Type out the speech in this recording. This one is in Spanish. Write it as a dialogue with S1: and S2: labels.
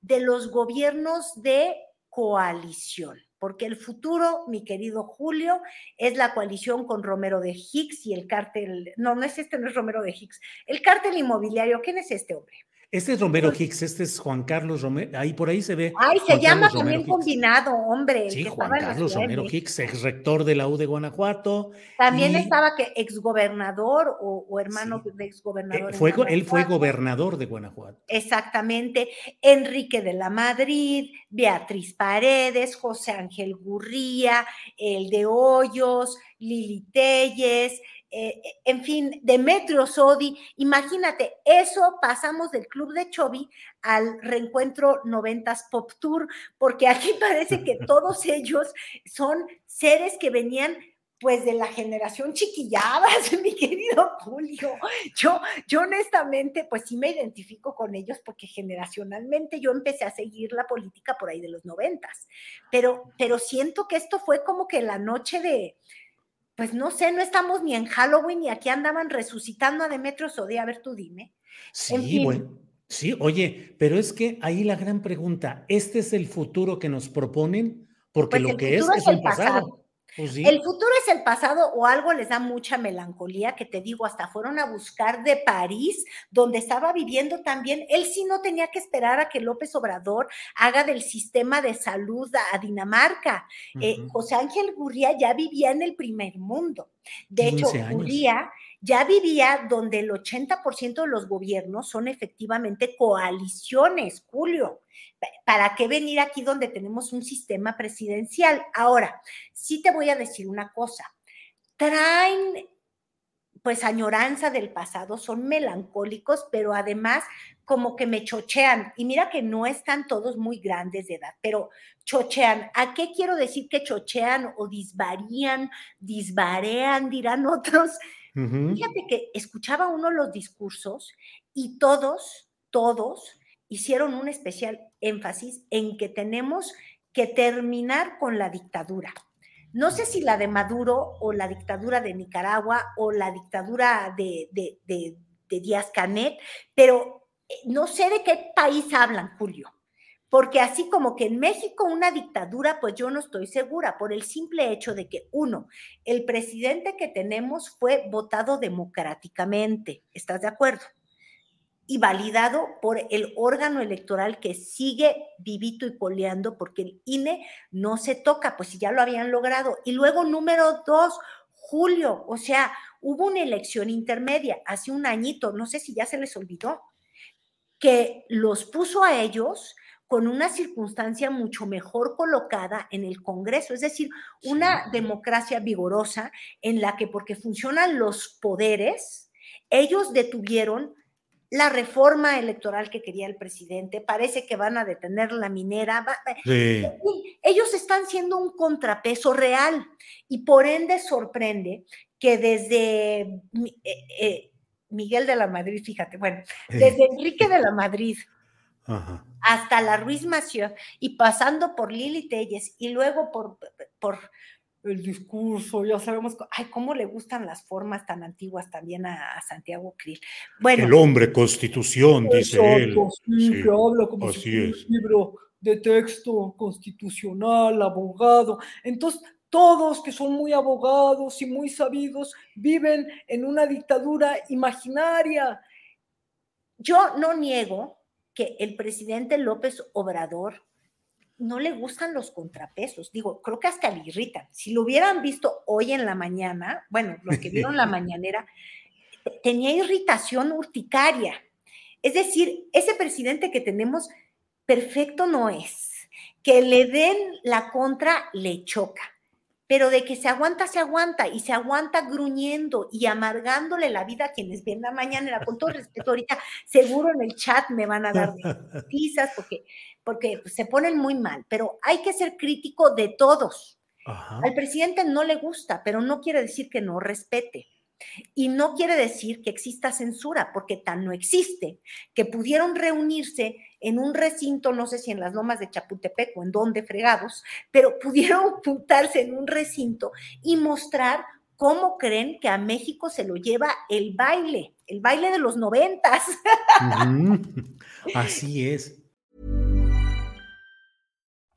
S1: de los gobiernos de coalición, porque el futuro, mi querido Julio, es la coalición con Romero de Hicks y el cártel, no, no es este, no es Romero de Hicks, el cártel inmobiliario, ¿quién es este hombre?
S2: Este es Romero Hicks, este es Juan Carlos Romero, ahí por ahí se ve.
S1: Ay, se
S2: Juan
S1: llama también combinado, hombre.
S2: Sí,
S1: que
S2: Juan Carlos Romero. Hicks, ex rector de la U de Guanajuato.
S1: También
S2: y,
S1: estaba que exgobernador o, o hermano
S2: Sí.
S1: de
S2: eh,
S1: exgobernador. en
S2: fue él fue gobernador de Guanajuato.
S1: Exactamente, Enrique de la Madrid, Beatriz Paredes, José Ángel Gurría, el de Hoyos, Lili Telles, eh, en fin, Demetrio Sodi. Imagínate, eso pasamos del Club de Chovy al reencuentro 90s Pop Tour, porque aquí parece que todos ellos son seres que venían pues de la generación chiquilladas, mi querido Julio. Yo, yo honestamente, pues sí me identifico con ellos porque generacionalmente yo empecé a seguir la política por ahí de los noventas, pero, pero siento que esto fue como que la noche de, pues no sé, no estamos ni en Halloween y aquí andaban resucitando a Demetrio Sodi, a ver tú dime.
S2: Sí,
S1: En fin.
S2: bueno. Sí, oye, pero es que ahí la gran pregunta, ¿este es el futuro que nos proponen? Porque
S1: Pues
S2: lo que es es
S1: es el
S2: un pasado.
S1: pasado.
S2: Pues sí.
S1: El futuro es el pasado o algo les da mucha melancolía, que te digo, hasta fueron a buscar de París, donde estaba viviendo también. Él sí no tenía que esperar a que López Obrador haga del sistema de salud a, Dinamarca. Eh. José Ángel Gurría ya vivía en el primer mundo. De hecho,
S2: 15 años.
S1: Gurría ya vivía donde el 80% de los gobiernos son efectivamente coaliciones, Julio. Pa- ¿Para qué venir aquí donde tenemos un sistema presidencial? Ahora, sí te voy a decir una cosa. Traen pues añoranza del pasado, son melancólicos, pero además como que me chochean. Y mira que no están todos muy grandes de edad, pero chochean. ¿A qué quiero decir que chochean o disvarían, disvarean, dirán otros? Fíjate que escuchaba uno los discursos y todos, todos hicieron un especial énfasis en que tenemos que terminar con la dictadura. No sé si la de Maduro o la dictadura de Nicaragua o la dictadura de, de, de, de Díaz Canet, pero eh, no sé de qué país hablan, Julio. Porque así como que en México una dictadura, pues yo no estoy segura, por el simple hecho de que, uno, el presidente que tenemos fue votado democráticamente, ¿estás de acuerdo? Y validado por el órgano electoral que sigue vivito y coleando porque el INE no se toca, pues si ya lo habían logrado. Y luego, número dos, Julio, o sea, hubo una elección intermedia hace un añito, no sé si ya se les olvidó, que los puso a ellos con una circunstancia mucho mejor colocada en el Congreso, es decir, una
S2: Sí.
S1: democracia vigorosa en la que porque funcionan los poderes, ellos detuvieron la reforma electoral que quería el presidente, parece que van a detener la minera,
S2: Sí.
S1: ellos están siendo un contrapeso real y por ende sorprende que desde eh, eh, Miguel de la Madrid, fíjate, bueno, desde Enrique de la Madrid
S2: Ajá.
S1: Hasta la Ruiz Massieu y pasando por Lili Telles y luego por, por el discurso, ya sabemos, ay, cómo le gustan las formas tan antiguas también a, Santiago Krill.
S2: Bueno, el hombre constitución, dice él.
S1: Sí, que habla como si un libro de texto constitucional, abogado. Entonces, todos que son muy abogados y muy sabidos viven en una dictadura imaginaria. Yo no niego que el presidente López Obrador no le gustan los contrapesos. Digo, creo que hasta le irritan. Si lo hubieran visto hoy en la mañana, bueno, los que vieron la mañanera, tenía irritación urticaria. Es decir, ese presidente que tenemos, perfecto no es. Que le den la contra, le choca. Pero de que se aguanta, se aguanta y se aguanta gruñendo y amargándole la vida a quienes ven la mañanera. Con todo respeto, ahorita seguro en el chat me van a dar noticias porque porque se ponen muy mal, pero hay que ser crítico de todos. Al presidente no le gusta, pero no quiere decir que no respete. Y no quiere decir que exista censura, porque tan no existe, que pudieron reunirse en un recinto, no sé si en las lomas de Chapultepec o en donde fregados, pero pudieron juntarse en un recinto y mostrar cómo creen que a México se lo lleva el baile, el baile de los noventas.
S2: Así es.